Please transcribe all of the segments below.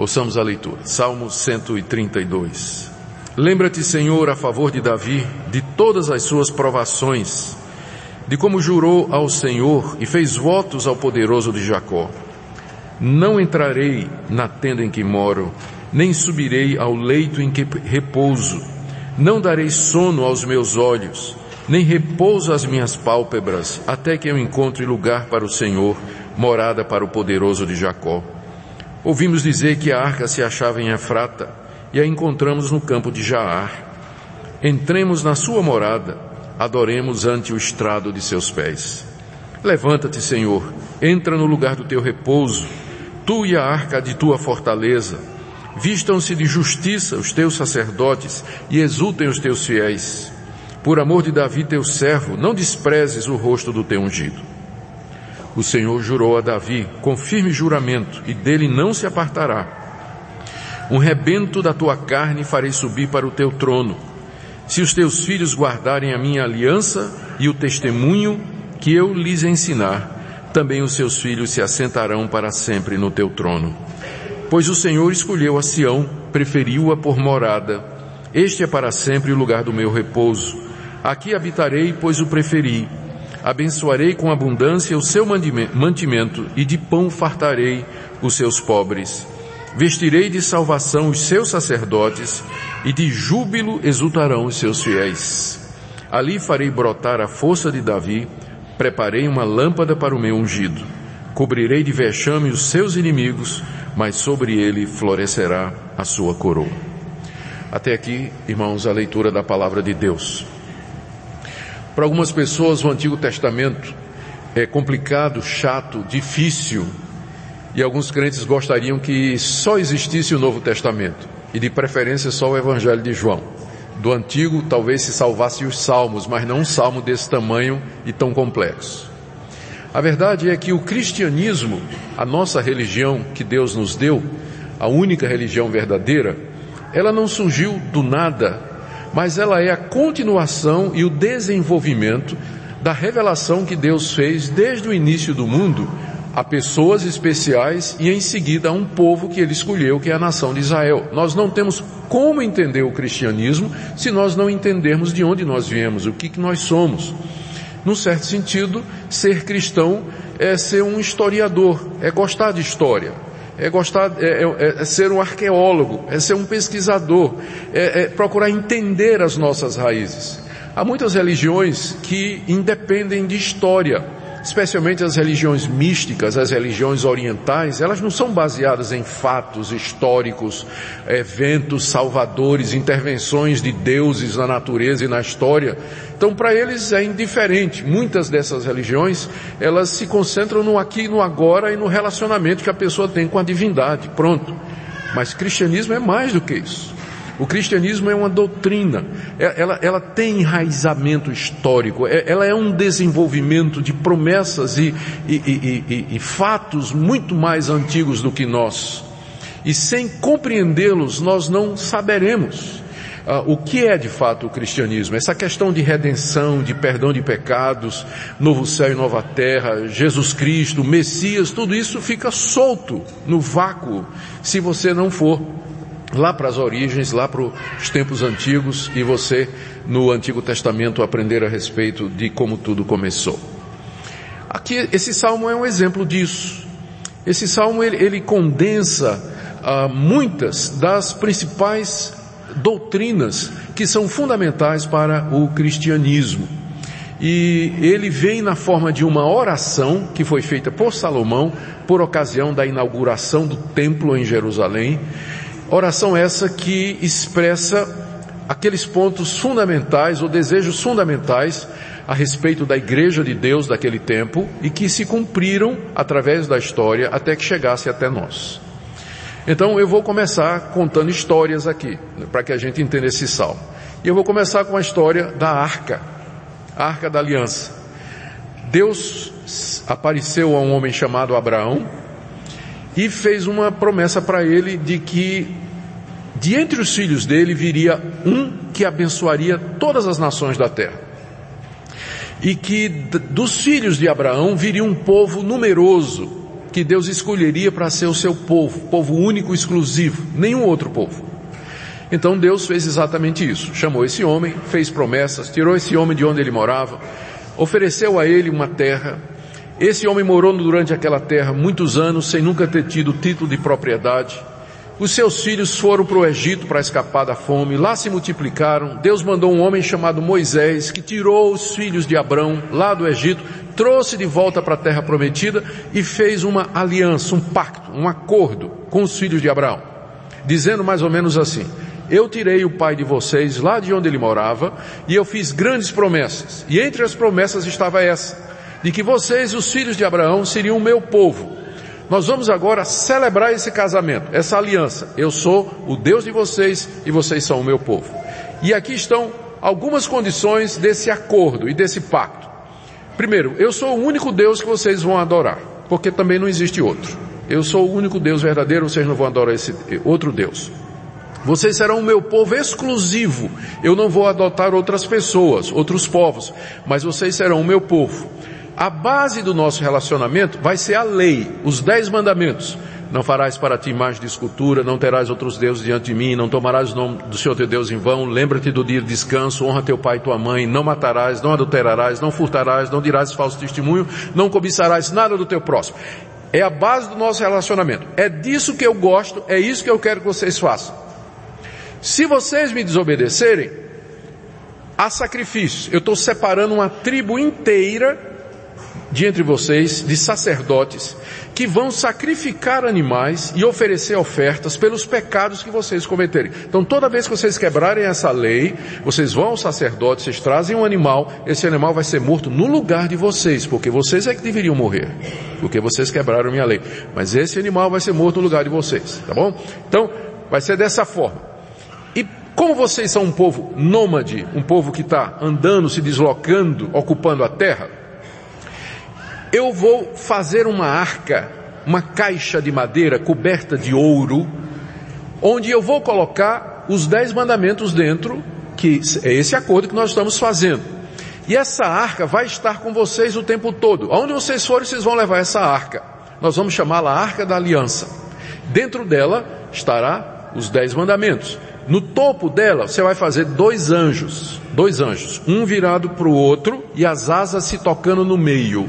Ouçamos a leitura. Salmo 132. Lembra-te, Senhor, a favor de Davi, de todas as suas provações, de como jurou ao Senhor e fez votos ao poderoso de Jacó. Não entrarei na tenda em que moro, nem subirei ao leito em que repouso. Não darei sono aos meus olhos, nem repouso às minhas pálpebras, até que eu encontre lugar para o Senhor, morada para o poderoso de Jacó. Ouvimos dizer que a arca se achava em Efrata, e a encontramos no campo de Jaar. Entremos na sua morada, adoremos ante o estrado de seus pés. Levanta-te, Senhor, entra no lugar do teu repouso, tu e a arca de tua fortaleza. Vistam-se de justiça os teus sacerdotes e exultem os teus fiéis. Por amor de Davi, teu servo, não desprezes o rosto do teu ungido. O Senhor jurou a Davi com firme juramento, e dele não se apartará. Um rebento da tua carne farei subir para o teu trono. Se os teus filhos guardarem a minha aliança e o testemunho que eu lhes ensinar, também os seus filhos se assentarão para sempre no teu trono. Pois o Senhor escolheu a Sião, preferiu-a por morada. Este é para sempre o lugar do meu repouso Aqui habitarei, pois o preferi. Abençoarei com abundância o seu mantimento e de pão fartarei os seus pobres. Vestirei de salvação os seus sacerdotes e de júbilo exultarão os seus fiéis. Ali farei brotar a força de Davi, preparei uma lâmpada para o meu ungido. Cobrirei de vexame os seus inimigos, mas sobre ele florescerá a sua coroa. Até aqui, irmãos, a leitura da palavra de Deus. Para algumas pessoas, o Antigo Testamento é complicado, chato, difícil, e alguns crentes gostariam que só existisse o Novo Testamento, e de preferência só o Evangelho de João. Do Antigo talvez se salvasse os Salmos, mas não um salmo desse tamanho e tão complexo. A verdade é que o cristianismo, a nossa religião que Deus nos deu, a única religião verdadeira, ela não surgiu do nada mas ela é a continuação e o desenvolvimento da revelação que Deus fez desde o início do mundo a pessoas especiais e em seguida a um povo que ele escolheu, que é a nação de Israel. Nós não temos como entender o cristianismo se nós não entendermos de onde nós viemos, o que, que nós somos. Num certo sentido, ser cristão é ser um historiador, é gostar de história, é gostar, é, é, é, ser um arqueólogo, é ser um pesquisador, é, é procurar entender as nossas raízes. Há muitas religiões que independem de história especialmente as religiões místicas, as religiões orientais, elas não são baseadas em fatos históricos, eventos salvadores, intervenções de deuses na natureza e na história. Então, para eles é indiferente. Muitas dessas religiões, elas se concentram no aqui no agora e no relacionamento que a pessoa tem com a divindade. Pronto. Mas cristianismo é mais do que isso. O cristianismo é uma doutrina, é, ela, ela tem enraizamento histórico, é, ela é um desenvolvimento de promessas e, e, e, e fatos muito mais antigos do que nós. E sem compreendê-los, nós não saberemos. Uh, o que é de fato o cristianismo? Essa questão de redenção, de perdão de pecados, novo céu e nova terra, Jesus Cristo, Messias, tudo isso fica solto no vácuo se você não for lá para as origens, lá para os tempos antigos e você no Antigo Testamento aprender a respeito de como tudo começou. Aqui esse salmo é um exemplo disso. Esse salmo ele, ele condensa ah, muitas das principais doutrinas que são fundamentais para o cristianismo. E ele vem na forma de uma oração que foi feita por Salomão por ocasião da inauguração do templo em Jerusalém Oração essa que expressa aqueles pontos fundamentais ou desejos fundamentais a respeito da igreja de Deus daquele tempo e que se cumpriram através da história até que chegasse até nós. Então eu vou começar contando histórias aqui, para que a gente entenda esse salmo. E eu vou começar com a história da arca, a arca da aliança. Deus apareceu a um homem chamado Abraão, e fez uma promessa para ele de que de entre os filhos dele viria um que abençoaria todas as nações da terra. E que dos filhos de Abraão viria um povo numeroso, que Deus escolheria para ser o seu povo, povo único, exclusivo, nenhum outro povo. Então Deus fez exatamente isso. Chamou esse homem, fez promessas, tirou esse homem de onde ele morava, ofereceu a ele uma terra. Esse homem morou durante aquela terra muitos anos sem nunca ter tido título de propriedade. Os seus filhos foram para o Egito para escapar da fome, lá se multiplicaram. Deus mandou um homem chamado Moisés, que tirou os filhos de Abrão lá do Egito, trouxe de volta para a terra prometida e fez uma aliança, um pacto, um acordo com os filhos de Abraão, dizendo mais ou menos assim: eu tirei o pai de vocês lá de onde ele morava e eu fiz grandes promessas. E entre as promessas estava essa, de que vocês, os filhos de Abraão, seriam o meu povo. Nós vamos agora celebrar esse casamento, essa aliança. Eu sou o Deus de vocês e vocês são o meu povo. E aqui estão algumas condições desse acordo e desse pacto. Primeiro, eu sou o único Deus que vocês vão adorar, porque também não existe outro. Eu sou o único Deus verdadeiro, vocês não vão adorar esse outro Deus. Vocês serão o meu povo exclusivo. Eu não vou adotar outras pessoas, outros povos, mas vocês serão o meu povo. A base do nosso relacionamento vai ser a lei, os dez mandamentos. Não farás para ti imagem de escultura, não terás outros deuses diante de mim, não tomarás o nome do Senhor teu Deus em vão, lembra-te do dia de descanso, honra teu pai e tua mãe, não matarás, não adulterarás, não furtarás, não dirás falso testemunho, não cobiçarás nada do teu próximo. É a base do nosso relacionamento. É disso que eu gosto, é isso que eu quero que vocês façam. Se vocês me desobedecerem, há sacrifícios. Eu estou separando uma tribo inteira de entre vocês, de sacerdotes, que vão sacrificar animais e oferecer ofertas pelos pecados que vocês cometerem. Então toda vez que vocês quebrarem essa lei, vocês vão ao sacerdote, vocês trazem um animal, esse animal vai ser morto no lugar de vocês, porque vocês é que deveriam morrer, porque vocês quebraram minha lei. Mas esse animal vai ser morto no lugar de vocês, tá bom? Então, vai ser dessa forma. E como vocês são um povo nômade, um povo que está andando, se deslocando, ocupando a terra, eu vou fazer uma arca, uma caixa de madeira coberta de ouro, onde eu vou colocar os dez mandamentos dentro, que é esse acordo que nós estamos fazendo. E essa arca vai estar com vocês o tempo todo. Aonde vocês forem, vocês vão levar essa arca. Nós vamos chamá-la Arca da Aliança. Dentro dela estará os dez mandamentos. No topo dela, você vai fazer dois anjos, dois anjos, um virado para o outro e as asas se tocando no meio.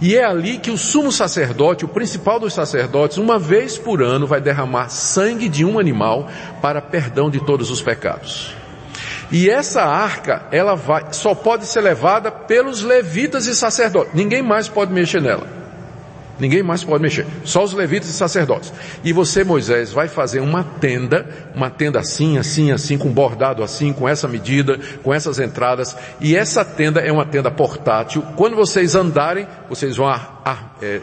E é ali que o sumo sacerdote, o principal dos sacerdotes, uma vez por ano vai derramar sangue de um animal para perdão de todos os pecados. E essa arca, ela vai, só pode ser levada pelos levitas e sacerdotes. Ninguém mais pode mexer nela. Ninguém mais pode mexer. Só os levitas e sacerdotes. E você, Moisés, vai fazer uma tenda, uma tenda assim, assim, assim, com bordado assim, com essa medida, com essas entradas. E essa tenda é uma tenda portátil. Quando vocês andarem, vocês vão é,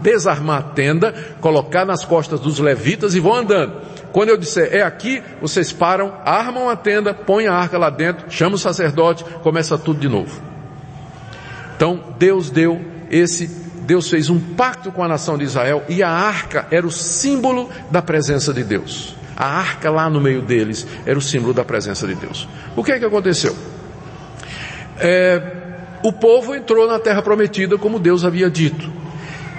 desarmar a tenda, colocar nas costas dos levitas e vão andando. Quando eu disser é aqui, vocês param, armam a tenda, põem a arca lá dentro, chamam o sacerdote, começa tudo de novo. Então, Deus deu esse Deus fez um pacto com a nação de Israel e a arca era o símbolo da presença de Deus. A arca lá no meio deles era o símbolo da presença de Deus. O que é que aconteceu? É, o povo entrou na terra prometida como Deus havia dito.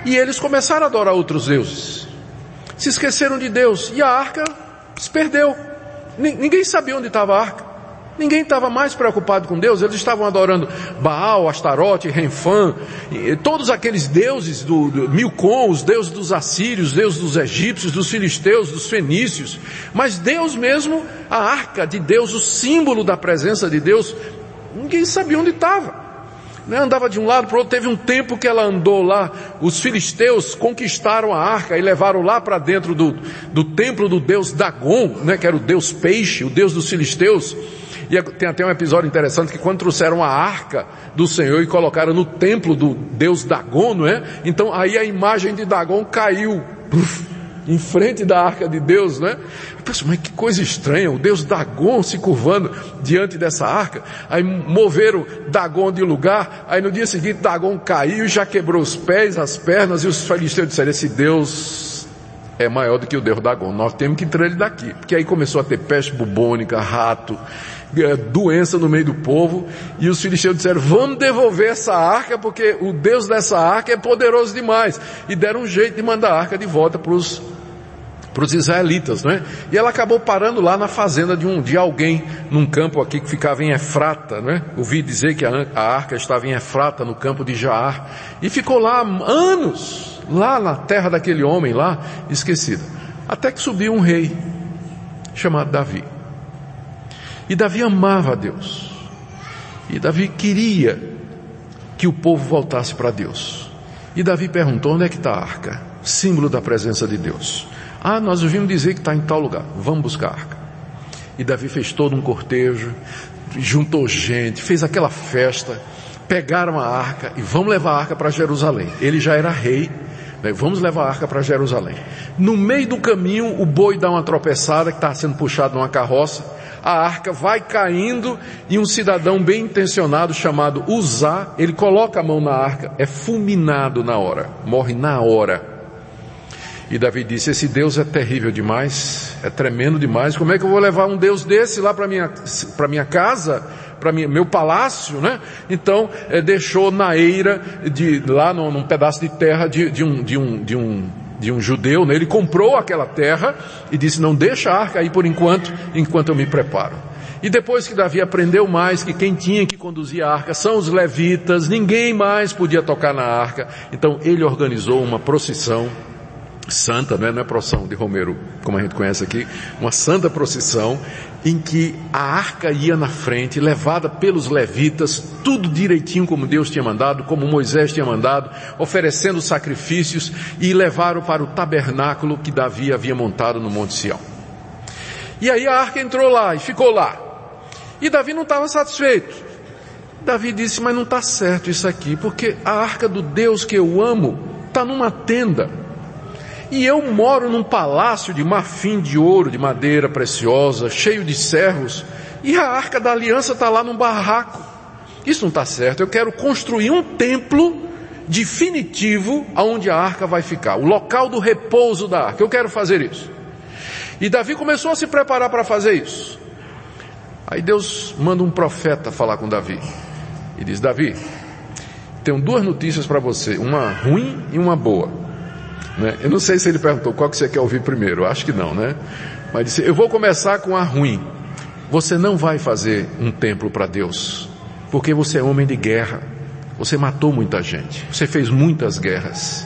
E eles começaram a adorar outros deuses. Se esqueceram de Deus e a arca se perdeu. Ninguém sabia onde estava a arca. Ninguém estava mais preocupado com Deus, eles estavam adorando Baal, Astarote, Renfã, todos aqueles deuses do, do Milcom, os deuses dos assírios, deuses dos egípcios, dos filisteus, dos fenícios. Mas Deus mesmo, a arca de Deus, o símbolo da presença de Deus, ninguém sabia onde estava. Né? Andava de um lado para o outro, teve um tempo que ela andou lá, os filisteus conquistaram a arca e levaram lá para dentro do, do templo do deus Dagon, né? que era o deus peixe, o deus dos filisteus. E tem até um episódio interessante que quando trouxeram a arca do Senhor e colocaram no templo do Deus Dagon, não é? Então aí a imagem de Dagon caiu. em frente da arca de Deus, né? Eu penso, mas que coisa estranha, o Deus Dagon se curvando diante dessa arca. Aí moveram Dagon de lugar, aí no dia seguinte Dagon caiu, já quebrou os pés, as pernas, e os filisteus disseram, esse Deus é maior do que o Deus Dagon. Nós temos que tirar ele daqui. Porque aí começou a ter peste bubônica, rato, é, doença no meio do povo, e os filisteus disseram, vamos devolver essa arca, porque o Deus dessa arca é poderoso demais. E deram um jeito de mandar a arca de volta para os para os israelitas, não é? E ela acabou parando lá na fazenda de um de alguém num campo aqui que ficava em Efrata, não é? Ouvi dizer que a, a arca estava em Efrata, no campo de Jaar, e ficou lá anos, lá na terra daquele homem lá, esquecida. Até que subiu um rei chamado Davi. E Davi amava a Deus. E Davi queria que o povo voltasse para Deus. E Davi perguntou: onde é que está a arca? Símbolo da presença de Deus. Ah, nós ouvimos dizer que está em tal lugar. Vamos buscar a arca. E Davi fez todo um cortejo, juntou gente, fez aquela festa, pegaram a arca e vamos levar a arca para Jerusalém. Ele já era rei, né? vamos levar a arca para Jerusalém. No meio do caminho, o boi dá uma tropeçada que está sendo puxado numa carroça. A arca vai caindo e um cidadão bem intencionado chamado Uzá, ele coloca a mão na arca, é fulminado na hora, morre na hora. E Davi disse: Esse Deus é terrível demais, é tremendo demais. Como é que eu vou levar um Deus desse lá para minha para minha casa, para meu palácio, né? Então é, deixou na eira de lá num, num pedaço de terra de, de, um de um de um de um judeu. Né? Ele comprou aquela terra e disse: Não deixa a arca aí por enquanto, enquanto eu me preparo. E depois que Davi aprendeu mais que quem tinha que conduzir a arca são os levitas, ninguém mais podia tocar na arca. Então ele organizou uma procissão santa, não é, não é procissão de Romero, como a gente conhece aqui, uma santa procissão em que a arca ia na frente, levada pelos levitas, tudo direitinho como Deus tinha mandado, como Moisés tinha mandado, oferecendo sacrifícios e levaram para o tabernáculo que Davi havia montado no Monte Sião. E aí a arca entrou lá e ficou lá. E Davi não estava satisfeito. Davi disse, mas não está certo isso aqui, porque a arca do Deus que eu amo está numa tenda. E eu moro num palácio de marfim de ouro, de madeira preciosa, cheio de servos, e a arca da aliança está lá num barraco. Isso não está certo. Eu quero construir um templo definitivo aonde a arca vai ficar, o local do repouso da arca. Eu quero fazer isso. E Davi começou a se preparar para fazer isso. Aí Deus manda um profeta falar com Davi. E diz: Davi, tenho duas notícias para você, uma ruim e uma boa. Né? Eu não sei se ele perguntou qual que você quer ouvir primeiro, eu acho que não, né? Mas disse, eu vou começar com a ruim. Você não vai fazer um templo para Deus, porque você é homem de guerra. Você matou muita gente, você fez muitas guerras.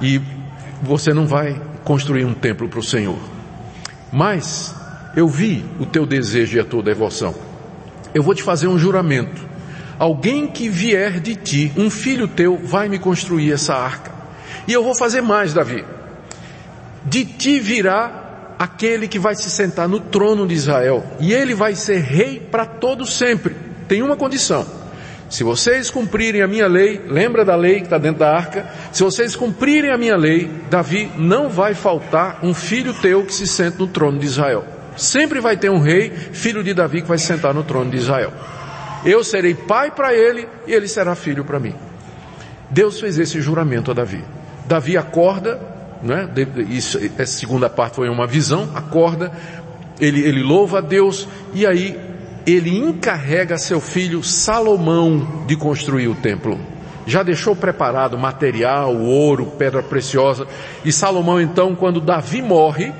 E você não vai construir um templo para o Senhor. Mas eu vi o teu desejo e a tua devoção. Eu vou te fazer um juramento. Alguém que vier de ti, um filho teu, vai me construir essa arca. E eu vou fazer mais, Davi. De ti virá aquele que vai se sentar no trono de Israel, e ele vai ser rei para todo sempre. Tem uma condição. Se vocês cumprirem a minha lei, lembra da lei que está dentro da arca? Se vocês cumprirem a minha lei, Davi, não vai faltar um filho teu que se sente no trono de Israel. Sempre vai ter um rei, filho de Davi, que vai se sentar no trono de Israel. Eu serei pai para ele e ele será filho para mim. Deus fez esse juramento a Davi. Davi acorda, né? Isso, essa segunda parte foi uma visão, acorda, ele, ele louva a Deus e aí ele encarrega seu filho Salomão de construir o templo. Já deixou preparado material, ouro, pedra preciosa. E Salomão então, quando Davi morre,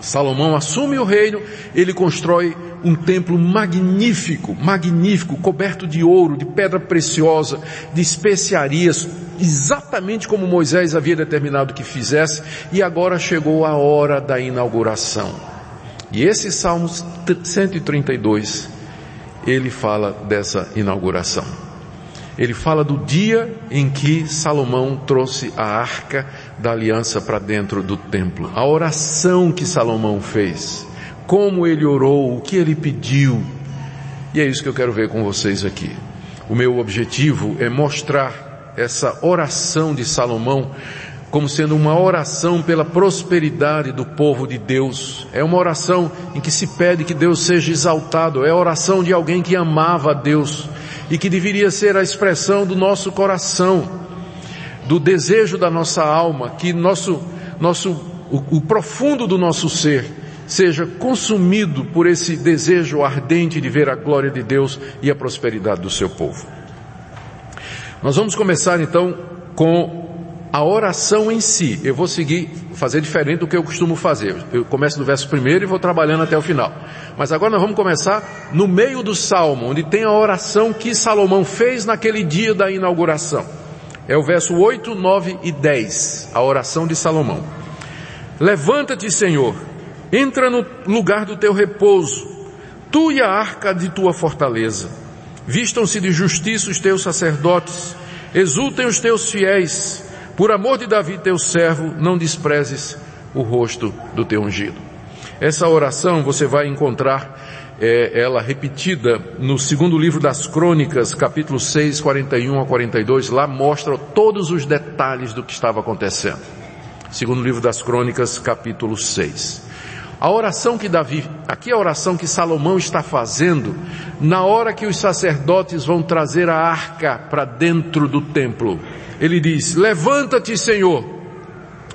Salomão assume o reino, ele constrói um templo magnífico, magnífico, coberto de ouro, de pedra preciosa, de especiarias, exatamente como Moisés havia determinado que fizesse, e agora chegou a hora da inauguração. E esse Salmo 132, ele fala dessa inauguração. Ele fala do dia em que Salomão trouxe a arca da aliança para dentro do templo. A oração que Salomão fez como ele orou, o que ele pediu. E é isso que eu quero ver com vocês aqui. O meu objetivo é mostrar essa oração de Salomão como sendo uma oração pela prosperidade do povo de Deus. É uma oração em que se pede que Deus seja exaltado. É a oração de alguém que amava a Deus e que deveria ser a expressão do nosso coração, do desejo da nossa alma, que nosso, nosso o, o profundo do nosso ser, seja consumido por esse desejo ardente de ver a glória de Deus e a prosperidade do seu povo. Nós vamos começar então com a oração em si. Eu vou seguir, fazer diferente do que eu costumo fazer. Eu começo do verso primeiro e vou trabalhando até o final. Mas agora nós vamos começar no meio do salmo, onde tem a oração que Salomão fez naquele dia da inauguração. É o verso 8, 9 e 10, a oração de Salomão. Levanta-te, Senhor, entra no lugar do teu repouso, tu e a arca de tua fortaleza. Vistam-se de justiça os teus sacerdotes, exultem os teus fiéis, por amor de Davi, teu servo, não desprezes o rosto do teu ungido. Essa oração você vai encontrar é, ela repetida no segundo livro das Crônicas, capítulo 6, 41 a 42. Lá mostra todos os detalhes do que estava acontecendo. Segundo livro das Crônicas, capítulo 6. A oração que Davi, aqui é a oração que Salomão está fazendo, na hora que os sacerdotes vão trazer a arca para dentro do templo ele diz: Levanta-te, Senhor,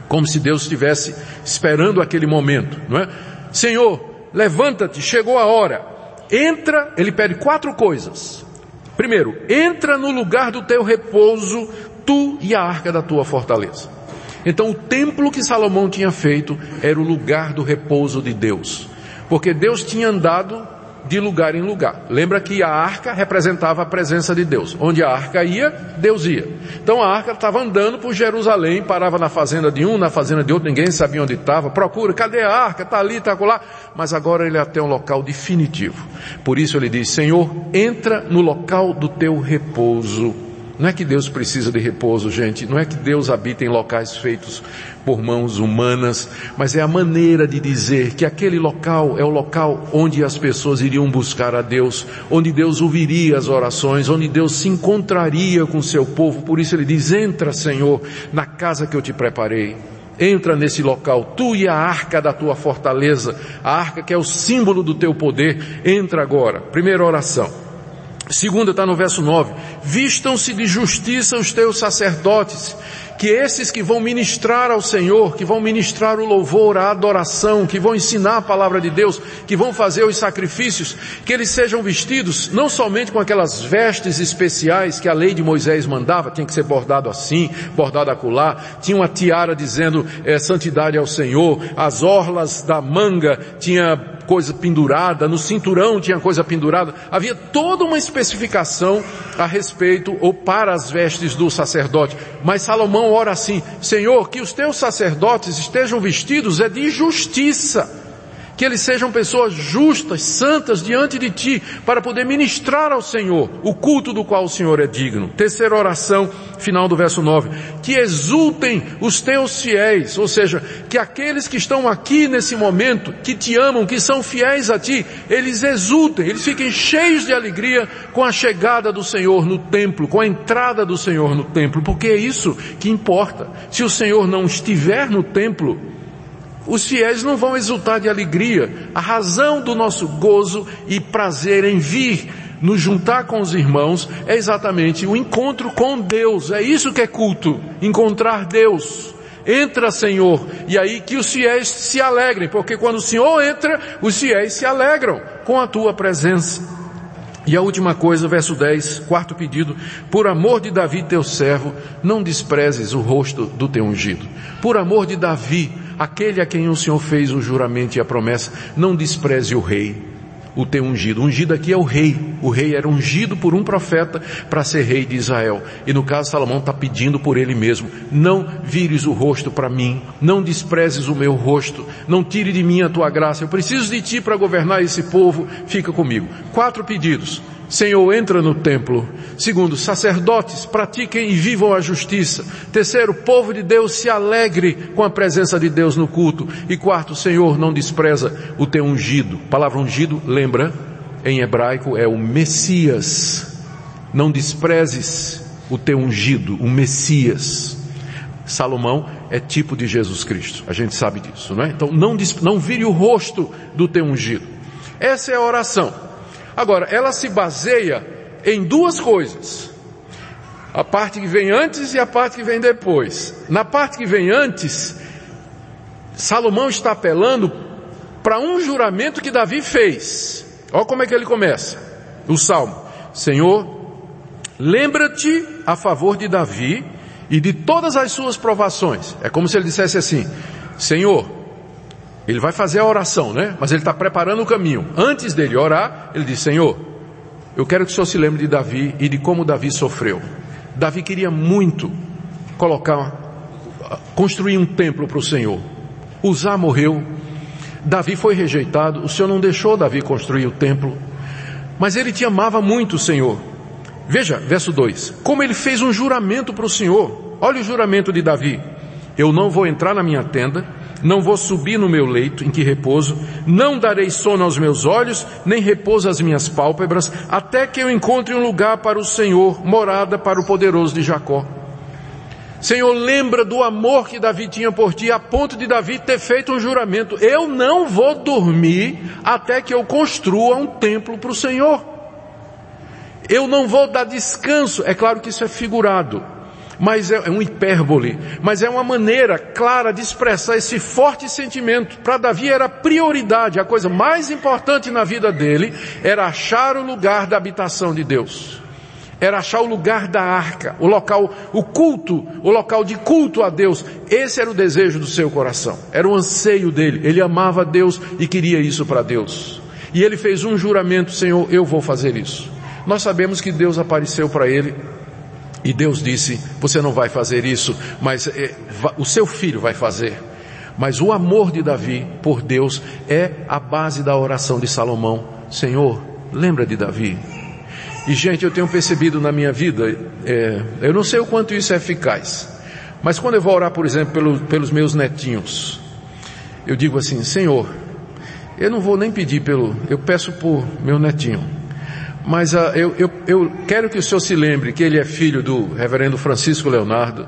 como se Deus estivesse esperando aquele momento, não é? Senhor, levanta-te, chegou a hora. Entra, ele pede quatro coisas. Primeiro, entra no lugar do teu repouso, tu e a arca da tua fortaleza. Então o templo que Salomão tinha feito era o lugar do repouso de Deus. Porque Deus tinha andado de lugar em lugar. Lembra que a arca representava a presença de Deus. Onde a arca ia, Deus ia. Então a arca estava andando por Jerusalém, parava na fazenda de um, na fazenda de outro, ninguém sabia onde estava. Procura, cadê a arca? Está ali, está lá. Mas agora ele é até um local definitivo. Por isso ele diz, Senhor, entra no local do teu repouso não é que Deus precisa de repouso, gente. Não é que Deus habita em locais feitos por mãos humanas, mas é a maneira de dizer que aquele local é o local onde as pessoas iriam buscar a Deus, onde Deus ouviria as orações, onde Deus se encontraria com seu povo. Por isso ele diz: entra, Senhor, na casa que eu te preparei. Entra nesse local, tu e a arca da tua fortaleza, a arca que é o símbolo do teu poder, entra agora. Primeira oração. Segunda está no verso 9. Vistam-se de justiça os teus sacerdotes, que esses que vão ministrar ao Senhor, que vão ministrar o louvor, a adoração, que vão ensinar a palavra de Deus, que vão fazer os sacrifícios, que eles sejam vestidos não somente com aquelas vestes especiais que a lei de Moisés mandava, tinha que ser bordado assim, bordado acolá, tinha uma tiara dizendo é, santidade ao Senhor, as orlas da manga tinha coisa pendurada, no cinturão tinha coisa pendurada. Havia toda uma especificação a respeito ou para as vestes do sacerdote. Mas Salomão ora assim: Senhor, que os teus sacerdotes estejam vestidos é de justiça que eles sejam pessoas justas, santas diante de ti, para poder ministrar ao Senhor o culto do qual o Senhor é digno. Terceira oração, final do verso 9. Que exultem os teus fiéis, ou seja, que aqueles que estão aqui nesse momento, que te amam, que são fiéis a ti, eles exultem, eles fiquem cheios de alegria com a chegada do Senhor no templo, com a entrada do Senhor no templo, porque é isso que importa. Se o Senhor não estiver no templo, os fiéis não vão exultar de alegria. A razão do nosso gozo e prazer em vir nos juntar com os irmãos é exatamente o encontro com Deus. É isso que é culto, encontrar Deus. Entra, Senhor, e aí que os fiéis se alegrem, porque quando o Senhor entra, os fiéis se alegram com a tua presença. E a última coisa, verso 10, quarto pedido, por amor de Davi teu servo, não desprezes o rosto do teu ungido. Por amor de Davi, aquele a quem o Senhor fez o juramento e a promessa, não despreze o rei, o teu ungido. O ungido aqui é o rei. O rei era ungido por um profeta para ser rei de Israel. E no caso Salomão está pedindo por ele mesmo, não vires o rosto para mim, não desprezes o meu rosto, não tire de mim a tua graça. Eu preciso de ti para governar esse povo, fica comigo. Quatro pedidos. Senhor, entra no templo. Segundo, sacerdotes, pratiquem e vivam a justiça. Terceiro, povo de Deus se alegre com a presença de Deus no culto. E quarto, Senhor, não despreza o teu ungido. A palavra ungido, lembra, em hebraico é o Messias. Não desprezes o teu ungido, o Messias. Salomão é tipo de Jesus Cristo. A gente sabe disso, não é? Então não, não vire o rosto do teu ungido. Essa é a oração. Agora, ela se baseia em duas coisas. A parte que vem antes e a parte que vem depois. Na parte que vem antes, Salomão está apelando para um juramento que Davi fez. Olha como é que ele começa. O salmo. Senhor, lembra-te a favor de Davi e de todas as suas provações. É como se ele dissesse assim, Senhor, ele vai fazer a oração, né? Mas ele está preparando o caminho. Antes dele orar, ele diz, Senhor, eu quero que o Senhor se lembre de Davi e de como Davi sofreu. Davi queria muito colocar, construir um templo para o Senhor. Uzá morreu, Davi foi rejeitado, o Senhor não deixou Davi construir o templo, mas ele te amava muito, Senhor. Veja, verso 2: como ele fez um juramento para o Senhor. Olha o juramento de Davi: Eu não vou entrar na minha tenda, não vou subir no meu leito em que repouso, não darei sono aos meus olhos, nem repouso às minhas pálpebras, até que eu encontre um lugar para o Senhor, morada para o poderoso de Jacó. Senhor, lembra do amor que Davi tinha por ti, a ponto de Davi ter feito um juramento. Eu não vou dormir até que eu construa um templo para o Senhor. Eu não vou dar descanso. É claro que isso é figurado, mas é, é um hipérbole, mas é uma maneira clara de expressar esse forte sentimento. Para Davi era prioridade, a coisa mais importante na vida dele era achar o lugar da habitação de Deus era achar o lugar da arca, o local, o culto, o local de culto a Deus. Esse era o desejo do seu coração, era o anseio dele. Ele amava Deus e queria isso para Deus. E ele fez um juramento, Senhor, eu vou fazer isso. Nós sabemos que Deus apareceu para ele e Deus disse: Você não vai fazer isso, mas é, o seu filho vai fazer. Mas o amor de Davi por Deus é a base da oração de Salomão. Senhor, lembra de Davi, e gente, eu tenho percebido na minha vida, é, eu não sei o quanto isso é eficaz, mas quando eu vou orar, por exemplo, pelo, pelos meus netinhos, eu digo assim, Senhor, eu não vou nem pedir pelo, eu peço por meu netinho, mas uh, eu, eu, eu quero que o Senhor se lembre que ele é filho do reverendo Francisco Leonardo,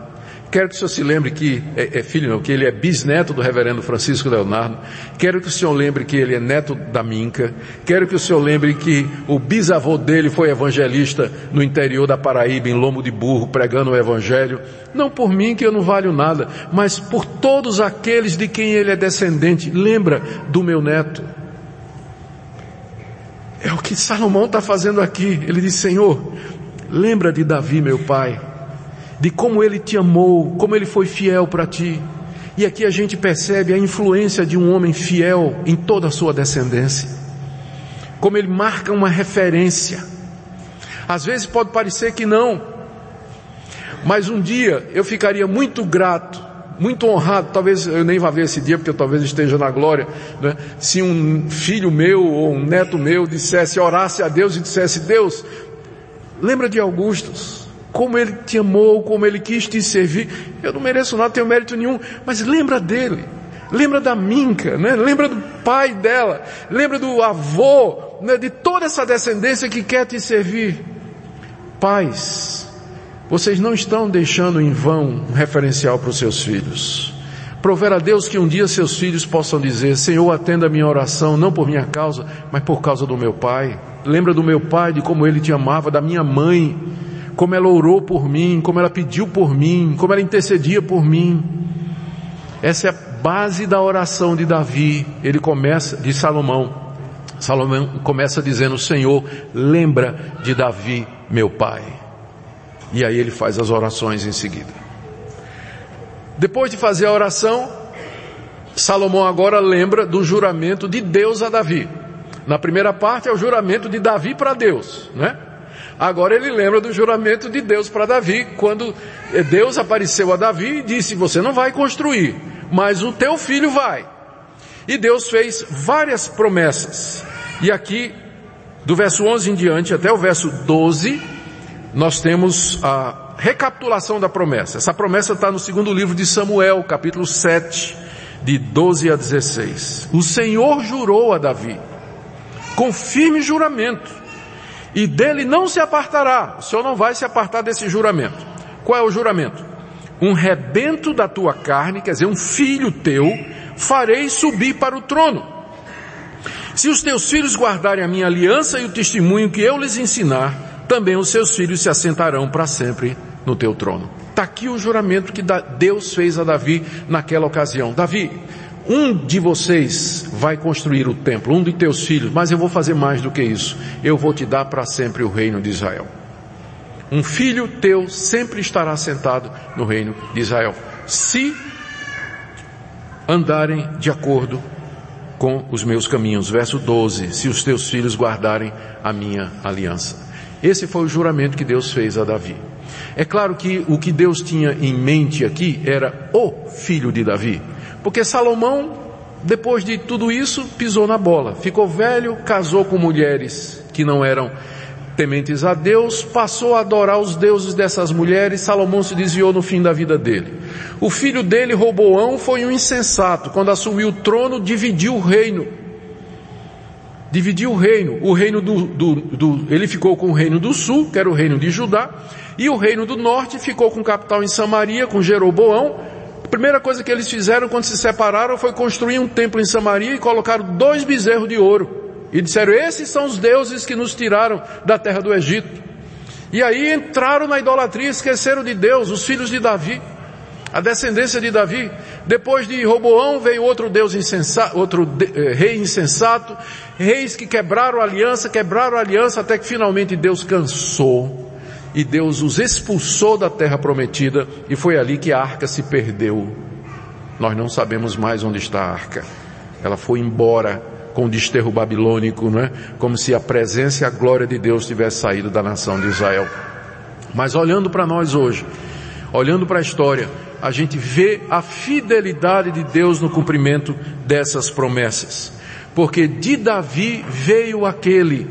Quero que o senhor se lembre que, é, é, filho não, que ele é bisneto do reverendo Francisco Leonardo. Quero que o senhor lembre que ele é neto da Minca. Quero que o senhor lembre que o bisavô dele foi evangelista no interior da Paraíba, em lombo de burro, pregando o evangelho. Não por mim que eu não valho nada, mas por todos aqueles de quem ele é descendente. Lembra do meu neto. É o que Salomão está fazendo aqui. Ele diz, Senhor, lembra de Davi, meu pai de como ele te amou, como ele foi fiel para ti. E aqui a gente percebe a influência de um homem fiel em toda a sua descendência. Como ele marca uma referência. Às vezes pode parecer que não, mas um dia eu ficaria muito grato, muito honrado, talvez eu nem vá ver esse dia porque eu talvez esteja na glória, né? se um filho meu ou um neto meu dissesse, orasse a Deus e dissesse, Deus, lembra de Augustus, como ele te amou, como ele quis te servir. Eu não mereço nada, tenho mérito nenhum, mas lembra dele. Lembra da Minca, né? lembra do pai dela, lembra do avô, né? de toda essa descendência que quer te servir. Pais, vocês não estão deixando em vão um referencial para os seus filhos. Prover a Deus que um dia seus filhos possam dizer, Senhor, atenda a minha oração, não por minha causa, mas por causa do meu pai. Lembra do meu pai, de como ele te amava, da minha mãe, como ela orou por mim, como ela pediu por mim, como ela intercedia por mim. Essa é a base da oração de Davi. Ele começa, de Salomão. Salomão começa dizendo, Senhor, lembra de Davi, meu pai. E aí ele faz as orações em seguida. Depois de fazer a oração, Salomão agora lembra do juramento de Deus a Davi. Na primeira parte é o juramento de Davi para Deus, né? Agora ele lembra do juramento de Deus para Davi, quando Deus apareceu a Davi e disse: Você não vai construir, mas o teu filho vai. E Deus fez várias promessas. E aqui, do verso 11 em diante até o verso 12, nós temos a recapitulação da promessa. Essa promessa está no segundo livro de Samuel, capítulo 7, de 12 a 16. O Senhor jurou a Davi, com firme juramento, e dele não se apartará. O Senhor não vai se apartar desse juramento. Qual é o juramento? Um rebento da tua carne, quer dizer, um filho teu, farei subir para o trono. Se os teus filhos guardarem a minha aliança e o testemunho que eu lhes ensinar, também os seus filhos se assentarão para sempre no teu trono. Está aqui o juramento que Deus fez a Davi naquela ocasião. Davi, um de vocês vai construir o templo, um de teus filhos, mas eu vou fazer mais do que isso. Eu vou te dar para sempre o reino de Israel. Um filho teu sempre estará sentado no reino de Israel, se andarem de acordo com os meus caminhos. Verso 12: Se os teus filhos guardarem a minha aliança. Esse foi o juramento que Deus fez a Davi. É claro que o que Deus tinha em mente aqui era o filho de Davi. Porque Salomão, depois de tudo isso, pisou na bola. Ficou velho, casou com mulheres que não eram tementes a Deus, passou a adorar os deuses dessas mulheres, Salomão se desviou no fim da vida dele. O filho dele, Roboão, foi um insensato. Quando assumiu o trono, dividiu o reino. Dividiu o reino. O reino do, do, do, ele ficou com o reino do sul, que era o reino de Judá, e o reino do norte ficou com capital em Samaria, com Jeroboão, a primeira coisa que eles fizeram quando se separaram foi construir um templo em Samaria e colocaram dois bezerros de ouro. E disseram, esses são os deuses que nos tiraram da terra do Egito. E aí entraram na idolatria esqueceram de Deus, os filhos de Davi, a descendência de Davi. Depois de Roboão veio outro Deus insensato, outro de, eh, rei insensato, reis que quebraram a aliança, quebraram a aliança até que finalmente Deus cansou e Deus os expulsou da terra prometida e foi ali que a arca se perdeu. Nós não sabemos mais onde está a arca. Ela foi embora com o desterro babilônico, não é? Como se a presença e a glória de Deus tivesse saído da nação de Israel. Mas olhando para nós hoje, olhando para a história, a gente vê a fidelidade de Deus no cumprimento dessas promessas. Porque de Davi veio aquele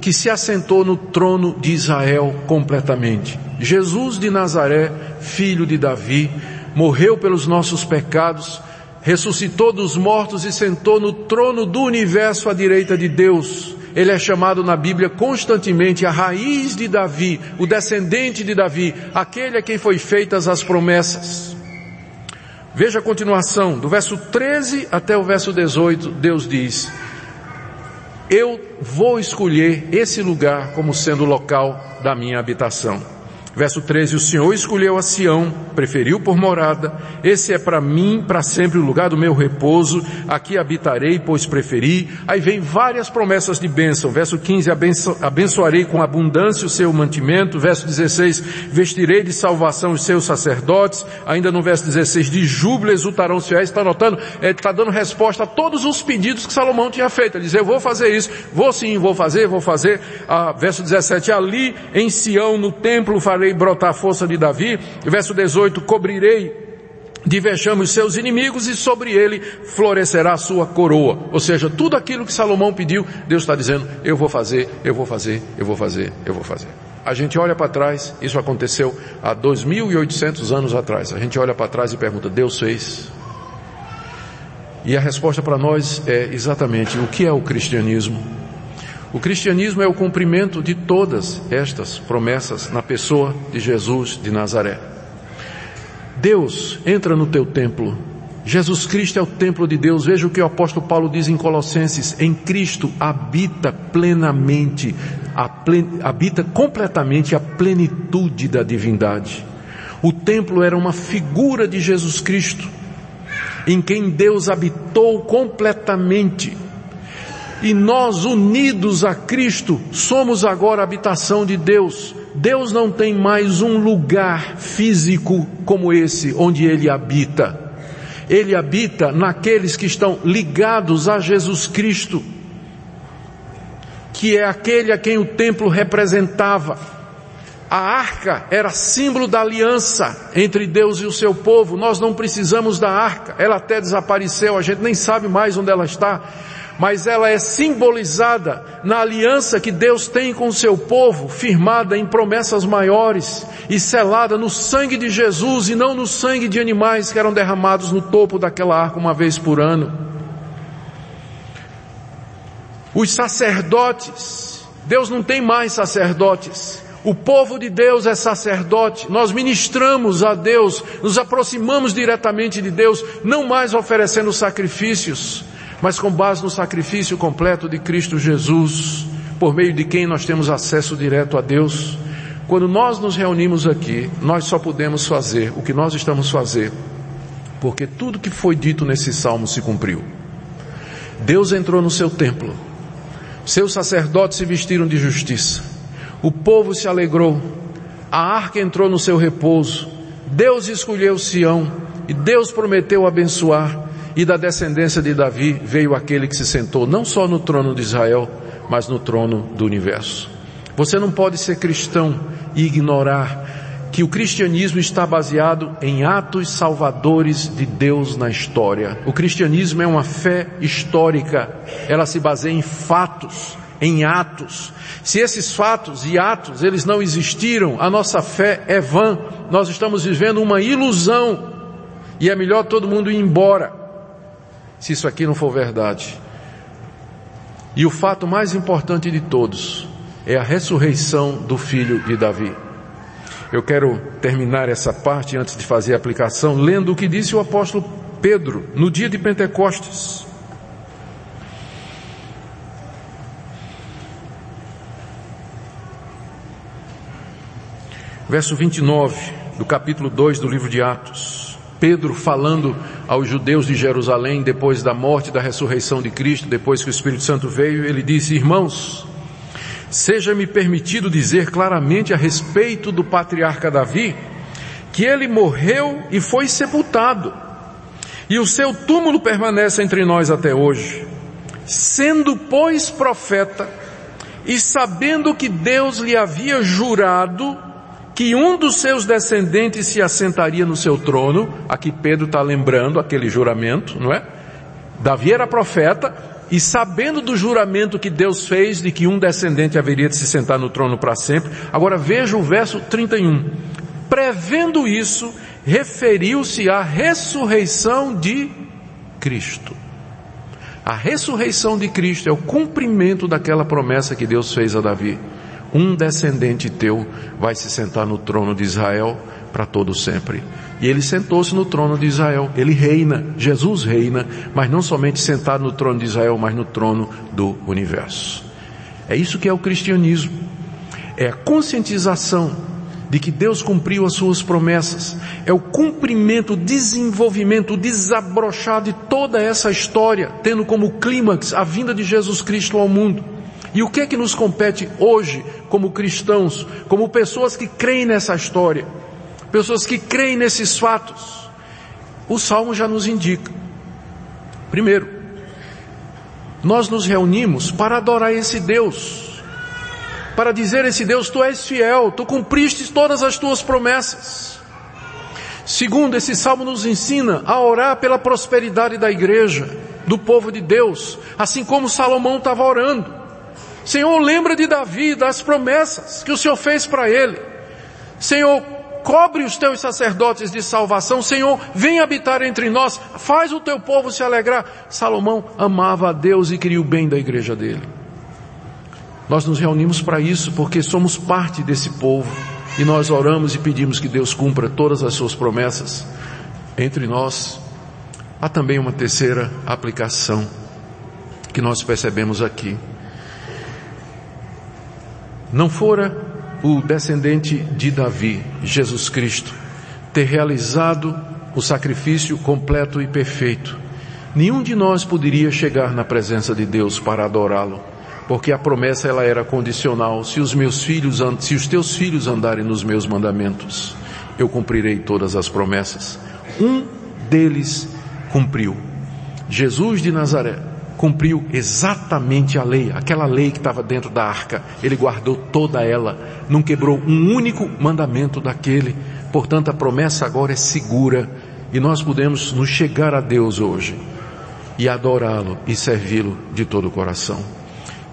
que se assentou no trono de Israel completamente. Jesus de Nazaré, filho de Davi, morreu pelos nossos pecados, ressuscitou dos mortos e sentou no trono do universo à direita de Deus. Ele é chamado na Bíblia constantemente a raiz de Davi, o descendente de Davi, aquele a quem foi feitas as promessas. Veja a continuação, do verso 13 até o verso 18, Deus diz, eu vou escolher esse lugar como sendo o local da minha habitação. Verso 13, o Senhor escolheu a Sião, preferiu por morada, esse é para mim, para sempre o lugar do meu repouso, aqui habitarei, pois preferi. Aí vem várias promessas de bênção. Verso 15, abenço, abençoarei com abundância o seu mantimento. Verso 16, vestirei de salvação os seus sacerdotes. Ainda no verso 16, de júbilo exultarão os fiéis. Está notando? Ele é, está dando resposta a todos os pedidos que Salomão tinha feito. Ele diz, eu vou fazer isso, vou sim, vou fazer, vou fazer. Ah, verso 17, ali em Sião, no templo, farei farei brotar a força de Davi. Verso 18, cobrirei de vexame os seus inimigos e sobre ele florescerá a sua coroa. Ou seja, tudo aquilo que Salomão pediu, Deus está dizendo, eu vou fazer, eu vou fazer, eu vou fazer, eu vou fazer. A gente olha para trás, isso aconteceu há 2.800 anos atrás. A gente olha para trás e pergunta, Deus fez? E a resposta para nós é exatamente o que é o cristianismo? O cristianismo é o cumprimento de todas estas promessas na pessoa de Jesus de Nazaré. Deus entra no teu templo. Jesus Cristo é o templo de Deus. Veja o que o apóstolo Paulo diz em Colossenses: em Cristo habita plenamente, plen, habita completamente a plenitude da divindade. O templo era uma figura de Jesus Cristo, em quem Deus habitou completamente e nós, unidos a Cristo, somos agora a habitação de Deus. Deus não tem mais um lugar físico como esse, onde Ele habita. Ele habita naqueles que estão ligados a Jesus Cristo, que é aquele a quem o templo representava. A arca era símbolo da aliança entre Deus e o seu povo. Nós não precisamos da arca. Ela até desapareceu, a gente nem sabe mais onde ela está mas ela é simbolizada na aliança que Deus tem com o seu povo, firmada em promessas maiores e selada no sangue de Jesus e não no sangue de animais que eram derramados no topo daquela arca uma vez por ano. Os sacerdotes, Deus não tem mais sacerdotes. O povo de Deus é sacerdote. Nós ministramos a Deus, nos aproximamos diretamente de Deus, não mais oferecendo sacrifícios, mas com base no sacrifício completo de Cristo Jesus, por meio de quem nós temos acesso direto a Deus. Quando nós nos reunimos aqui, nós só podemos fazer o que nós estamos fazer, porque tudo que foi dito nesse salmo se cumpriu. Deus entrou no seu templo, seus sacerdotes se vestiram de justiça, o povo se alegrou, a arca entrou no seu repouso, Deus escolheu Sião e Deus prometeu abençoar, e da descendência de Davi veio aquele que se sentou não só no trono de Israel, mas no trono do universo. Você não pode ser cristão e ignorar que o cristianismo está baseado em atos salvadores de Deus na história. O cristianismo é uma fé histórica, ela se baseia em fatos, em atos. Se esses fatos e atos eles não existiram, a nossa fé é vã. Nós estamos vivendo uma ilusão e é melhor todo mundo ir embora. Se isso aqui não for verdade. E o fato mais importante de todos é a ressurreição do filho de Davi. Eu quero terminar essa parte antes de fazer a aplicação, lendo o que disse o apóstolo Pedro no dia de Pentecostes. Verso 29 do capítulo 2 do livro de Atos. Pedro falando aos judeus de Jerusalém depois da morte e da ressurreição de Cristo, depois que o Espírito Santo veio, ele disse: Irmãos, seja-me permitido dizer claramente a respeito do patriarca Davi, que ele morreu e foi sepultado, e o seu túmulo permanece entre nós até hoje. Sendo, pois, profeta, e sabendo que Deus lhe havia jurado que um dos seus descendentes se assentaria no seu trono, aqui Pedro está lembrando aquele juramento, não é? Davi era profeta, e sabendo do juramento que Deus fez de que um descendente haveria de se sentar no trono para sempre, agora veja o verso 31. Prevendo isso, referiu-se à ressurreição de Cristo. A ressurreição de Cristo é o cumprimento daquela promessa que Deus fez a Davi. Um descendente teu vai se sentar no trono de Israel para todo sempre. E ele sentou-se no trono de Israel. Ele reina, Jesus reina, mas não somente sentado no trono de Israel, mas no trono do universo. É isso que é o cristianismo. É a conscientização de que Deus cumpriu as suas promessas. É o cumprimento, o desenvolvimento, o desabrochar de toda essa história, tendo como clímax a vinda de Jesus Cristo ao mundo. E o que é que nos compete hoje, como cristãos, como pessoas que creem nessa história? pessoas que creem nesses fatos. O Salmo já nos indica. Primeiro, nós nos reunimos para adorar esse Deus, para dizer a esse Deus, tu és fiel, tu cumpriste todas as tuas promessas. Segundo, esse salmo nos ensina a orar pela prosperidade da igreja, do povo de Deus, assim como Salomão estava orando. Senhor, lembra de Davi, das promessas que o Senhor fez para ele. Senhor, cobre os teus sacerdotes de salvação, Senhor, vem habitar entre nós, faz o teu povo se alegrar. Salomão amava a Deus e queria o bem da igreja dele. Nós nos reunimos para isso porque somos parte desse povo e nós oramos e pedimos que Deus cumpra todas as suas promessas entre nós. Há também uma terceira aplicação que nós percebemos aqui. Não fora o descendente de Davi, Jesus Cristo, ter realizado o sacrifício completo e perfeito, nenhum de nós poderia chegar na presença de Deus para adorá-lo, porque a promessa ela era condicional. Se os meus filhos, se os teus filhos andarem nos meus mandamentos, eu cumprirei todas as promessas. Um deles cumpriu. Jesus de Nazaré cumpriu exatamente a lei, aquela lei que estava dentro da arca. Ele guardou toda ela, não quebrou um único mandamento daquele. Portanto, a promessa agora é segura e nós podemos nos chegar a Deus hoje e adorá-lo e servi-lo de todo o coração.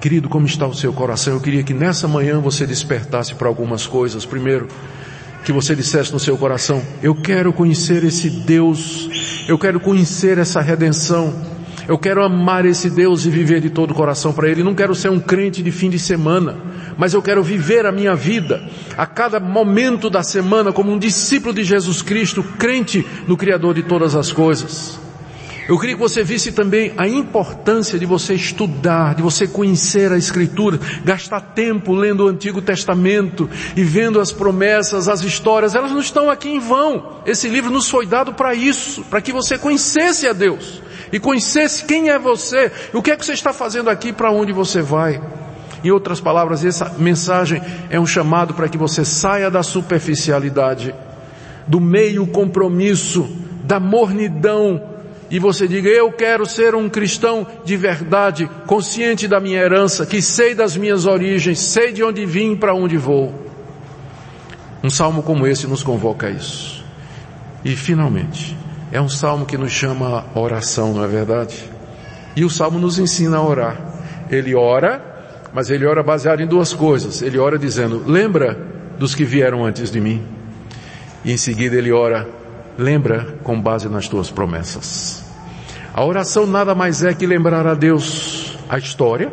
Querido, como está o seu coração? Eu queria que nessa manhã você despertasse para algumas coisas. Primeiro, que você dissesse no seu coração: Eu quero conhecer esse Deus, eu quero conhecer essa redenção. Eu quero amar esse Deus e viver de todo o coração para Ele. Não quero ser um crente de fim de semana, mas eu quero viver a minha vida a cada momento da semana como um discípulo de Jesus Cristo, crente no Criador de todas as coisas. Eu queria que você visse também a importância de você estudar, de você conhecer a Escritura, gastar tempo lendo o Antigo Testamento e vendo as promessas, as histórias. Elas não estão aqui em vão. Esse livro nos foi dado para isso, para que você conhecesse a Deus e conhecesse quem é você, o que é que você está fazendo aqui, para onde você vai. Em outras palavras, essa mensagem é um chamado para que você saia da superficialidade, do meio compromisso, da mornidão, e você diga, eu quero ser um cristão de verdade, consciente da minha herança, que sei das minhas origens, sei de onde vim e para onde vou. Um salmo como esse nos convoca a isso. E finalmente, é um salmo que nos chama a oração, não é verdade? E o salmo nos ensina a orar. Ele ora, mas ele ora baseado em duas coisas. Ele ora dizendo, lembra dos que vieram antes de mim. E em seguida ele ora, lembra com base nas tuas promessas. A oração nada mais é que lembrar a Deus a história.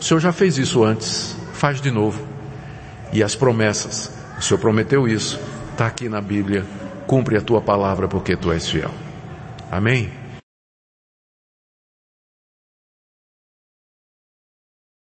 O Senhor já fez isso antes, faz de novo. E as promessas. O Senhor prometeu isso, está aqui na Bíblia cumpre a tua palavra porque tu és fiel. Amém?